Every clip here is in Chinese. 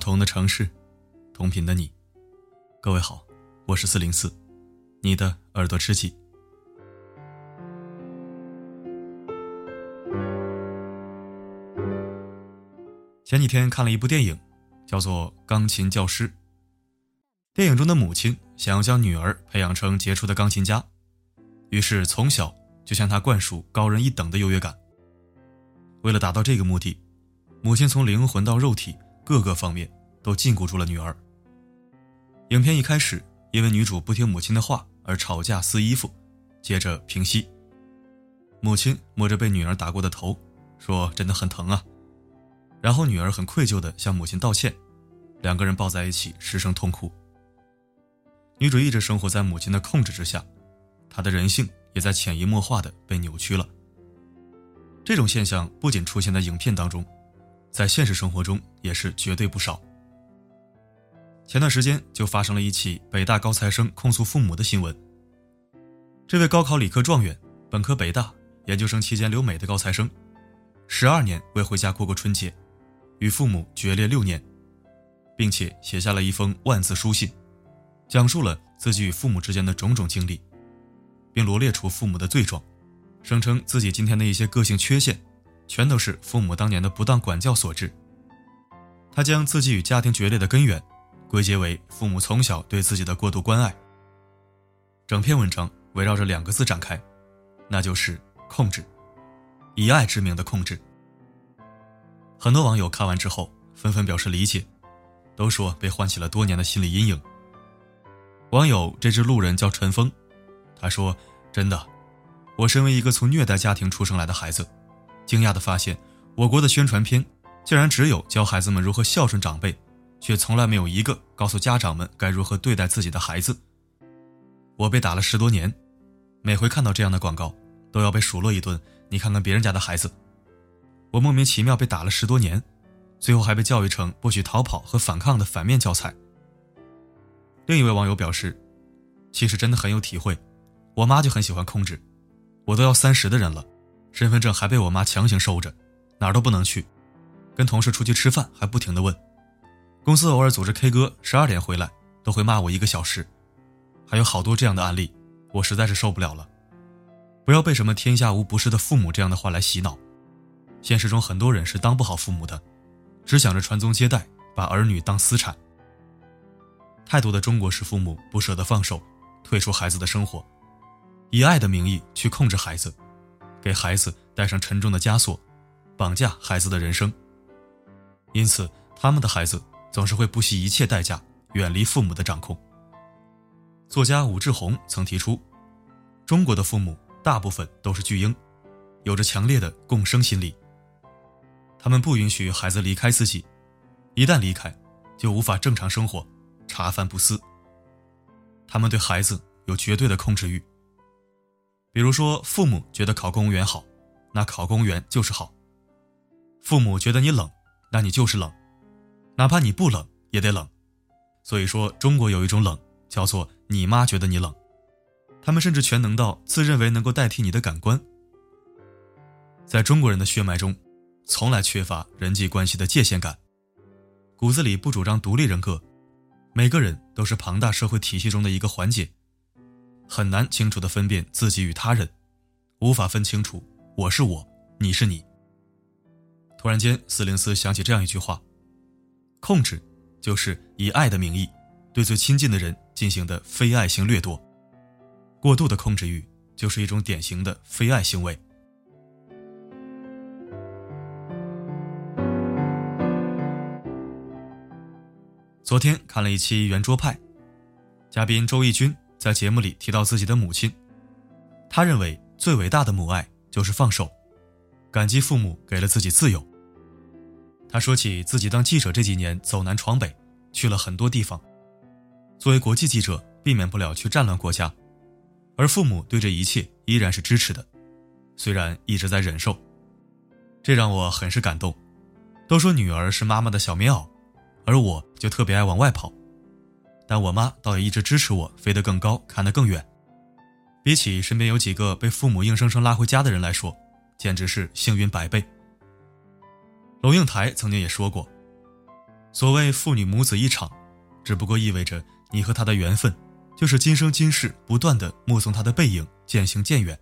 同的城市，同频的你。各位好，我是四零四，你的耳朵知己。前几天看了一部电影，叫做《钢琴教师》。电影中的母亲想要将女儿培养成杰出的钢琴家，于是从小就向她灌输高人一等的优越感。为了达到这个目的，母亲从灵魂到肉体各个方面都禁锢住了女儿。影片一开始，因为女主不听母亲的话而吵架撕衣服，接着平息。母亲摸着被女儿打过的头，说：“真的很疼啊。”然后女儿很愧疚地向母亲道歉，两个人抱在一起失声痛哭。女主一直生活在母亲的控制之下，她的人性也在潜移默化地被扭曲了。这种现象不仅出现在影片当中，在现实生活中也是绝对不少。前段时间就发生了一起北大高材生控诉父母的新闻。这位高考理科状元，本科北大，研究生期间留美的高材生，十二年未回家过过春节，与父母决裂六年，并且写下了一封万字书信，讲述了自己与父母之间的种种经历，并罗列出父母的罪状。声称自己今天的一些个性缺陷，全都是父母当年的不当管教所致。他将自己与家庭决裂的根源，归结为父母从小对自己的过度关爱。整篇文章围绕着两个字展开，那就是控制，以爱之名的控制。很多网友看完之后纷纷表示理解，都说被唤起了多年的心理阴影。网友这只路人叫陈峰，他说：“真的。”我身为一个从虐待家庭出生来的孩子，惊讶地发现，我国的宣传片竟然只有教孩子们如何孝顺长辈，却从来没有一个告诉家长们该如何对待自己的孩子。我被打了十多年，每回看到这样的广告，都要被数落一顿。你看看别人家的孩子，我莫名其妙被打了十多年，最后还被教育成不许逃跑和反抗的反面教材。另一位网友表示，其实真的很有体会，我妈就很喜欢控制。我都要三十的人了，身份证还被我妈强行收着，哪儿都不能去。跟同事出去吃饭还不停的问，公司偶尔组织 K 歌，十二点回来都会骂我一个小时。还有好多这样的案例，我实在是受不了了。不要被什么“天下无不是的父母”这样的话来洗脑。现实中很多人是当不好父母的，只想着传宗接代，把儿女当私产。太多的中国式父母不舍得放手，退出孩子的生活。以爱的名义去控制孩子，给孩子带上沉重的枷锁，绑架孩子的人生。因此，他们的孩子总是会不惜一切代价远离父母的掌控。作家武志红曾提出，中国的父母大部分都是巨婴，有着强烈的共生心理。他们不允许孩子离开自己，一旦离开，就无法正常生活，茶饭不思。他们对孩子有绝对的控制欲。比如说，父母觉得考公务员好，那考公务员就是好；父母觉得你冷，那你就是冷，哪怕你不冷也得冷。所以说，中国有一种冷叫做“你妈觉得你冷”，他们甚至全能到自认为能够代替你的感官。在中国人的血脉中，从来缺乏人际关系的界限感，骨子里不主张独立人格，每个人都是庞大社会体系中的一个环节。很难清楚地分辨自己与他人，无法分清楚我是我，你是你。突然间，四零四想起这样一句话：控制，就是以爱的名义，对最亲近的人进行的非爱性掠夺。过度的控制欲，就是一种典型的非爱行为。昨天看了一期圆桌派，嘉宾周轶君。在节目里提到自己的母亲，他认为最伟大的母爱就是放手，感激父母给了自己自由。他说起自己当记者这几年走南闯北，去了很多地方。作为国际记者，避免不了去战乱国家，而父母对这一切依然是支持的，虽然一直在忍受，这让我很是感动。都说女儿是妈妈的小棉袄，而我就特别爱往外跑。但我妈倒也一直支持我飞得更高，看得更远。比起身边有几个被父母硬生生拉回家的人来说，简直是幸运百倍。龙应台曾经也说过：“所谓父女母子一场，只不过意味着你和他的缘分，就是今生今世不断的目送他的背影渐行渐远。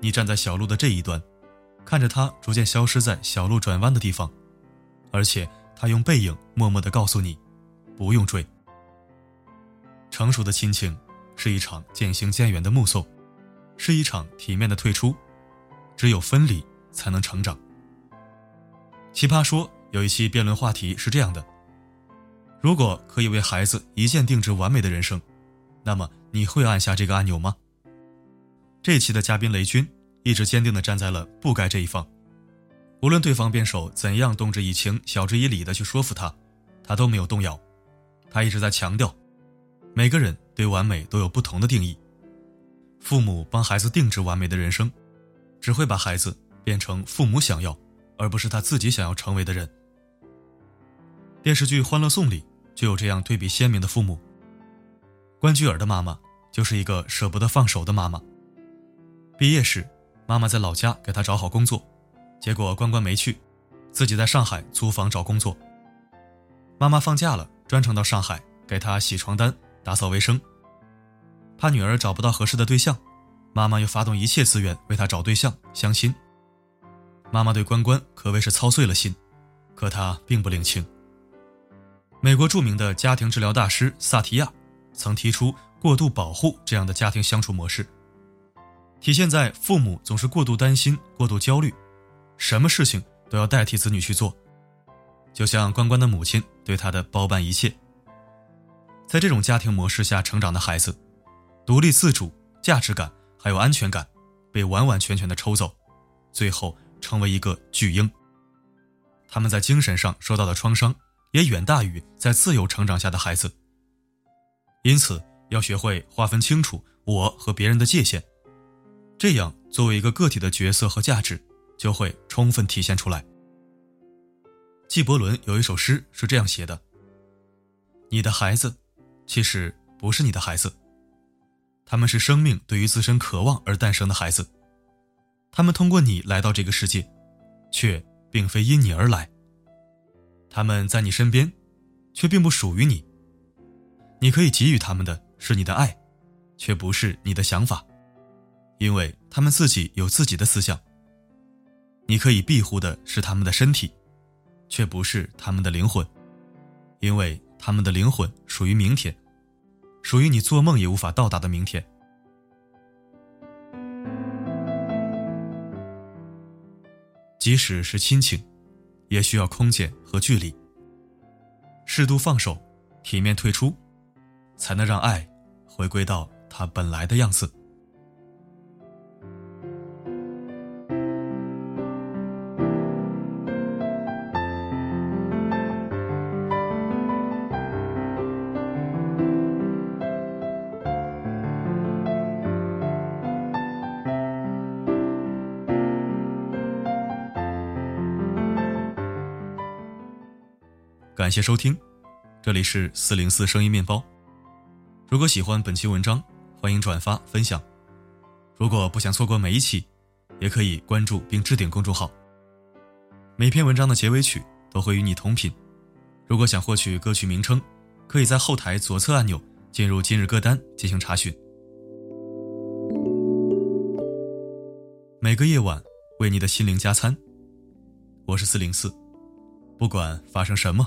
你站在小路的这一端，看着他逐渐消失在小路转弯的地方，而且他用背影默默的告诉你，不用追。成熟的亲情，是一场渐行渐远的目送，是一场体面的退出。只有分离，才能成长。奇葩说有一期辩论话题是这样的：如果可以为孩子一键定制完美的人生，那么你会按下这个按钮吗？这期的嘉宾雷军一直坚定地站在了不该这一方，无论对方辩手怎样动之以情、晓之以理的去说服他，他都没有动摇。他一直在强调，每个人对完美都有不同的定义，父母帮孩子定制完美的人生。只会把孩子变成父母想要，而不是他自己想要成为的人。电视剧《欢乐颂》里就有这样对比鲜明的父母。关雎尔的妈妈就是一个舍不得放手的妈妈。毕业时，妈妈在老家给他找好工作，结果关关没去，自己在上海租房找工作。妈妈放假了，专程到上海给他洗床单、打扫卫生，怕女儿找不到合适的对象。妈妈又发动一切资源为他找对象相亲。妈妈对关关可谓是操碎了心，可他并不领情。美国著名的家庭治疗大师萨提亚曾提出过度保护这样的家庭相处模式，体现在父母总是过度担心、过度焦虑，什么事情都要代替子女去做，就像关关的母亲对他的包办一切。在这种家庭模式下成长的孩子，独立自主、价值感。还有安全感，被完完全全的抽走，最后成为一个巨婴。他们在精神上受到的创伤也远大于在自由成长下的孩子。因此，要学会划分清楚我和别人的界限，这样作为一个个体的角色和价值就会充分体现出来。纪伯伦有一首诗是这样写的：“你的孩子，其实不是你的孩子。”他们是生命对于自身渴望而诞生的孩子，他们通过你来到这个世界，却并非因你而来。他们在你身边，却并不属于你。你可以给予他们的是你的爱，却不是你的想法，因为他们自己有自己的思想。你可以庇护的是他们的身体，却不是他们的灵魂，因为他们的灵魂属于明天。属于你做梦也无法到达的明天。即使是亲情，也需要空间和距离。适度放手，体面退出，才能让爱回归到它本来的样子。感谢收听，这里是四零四声音面包。如果喜欢本期文章，欢迎转发分享。如果不想错过每一期，也可以关注并置顶公众号。每篇文章的结尾曲都会与你同频。如果想获取歌曲名称，可以在后台左侧按钮进入今日歌单进行查询。每个夜晚为你的心灵加餐。我是四零四，不管发生什么。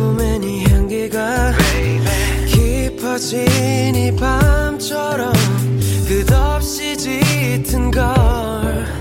지니 밤처럼 끝없이 짙은 걸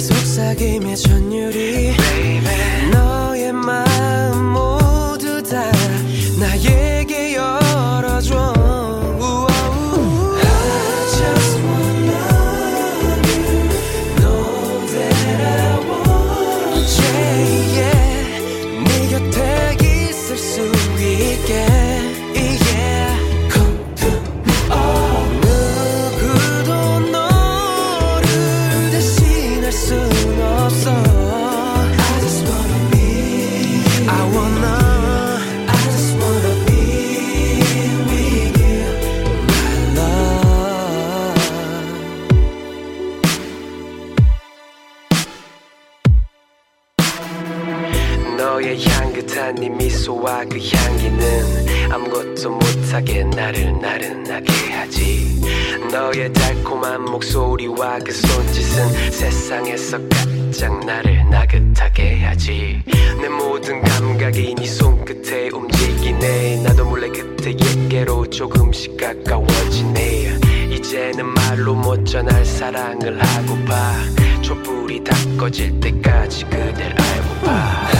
속삭임의 전율이 너의 마음 모두 다 나에 너의 향긋한 네 미소와 그 향기는 아무것도 못하게 나를 나른하게 하지. 너의 달콤한 목소리와 그 손짓은 세상에서 가장 나를 나긋하게 하지. 내 모든 감각이 네 손끝에 움직이네. 나도 몰래 그때에게로 조금씩 가까워지네. 이제는 말로 못 전할 사랑을 하고파 촛불이 다 꺼질 때까지 그댈 알고파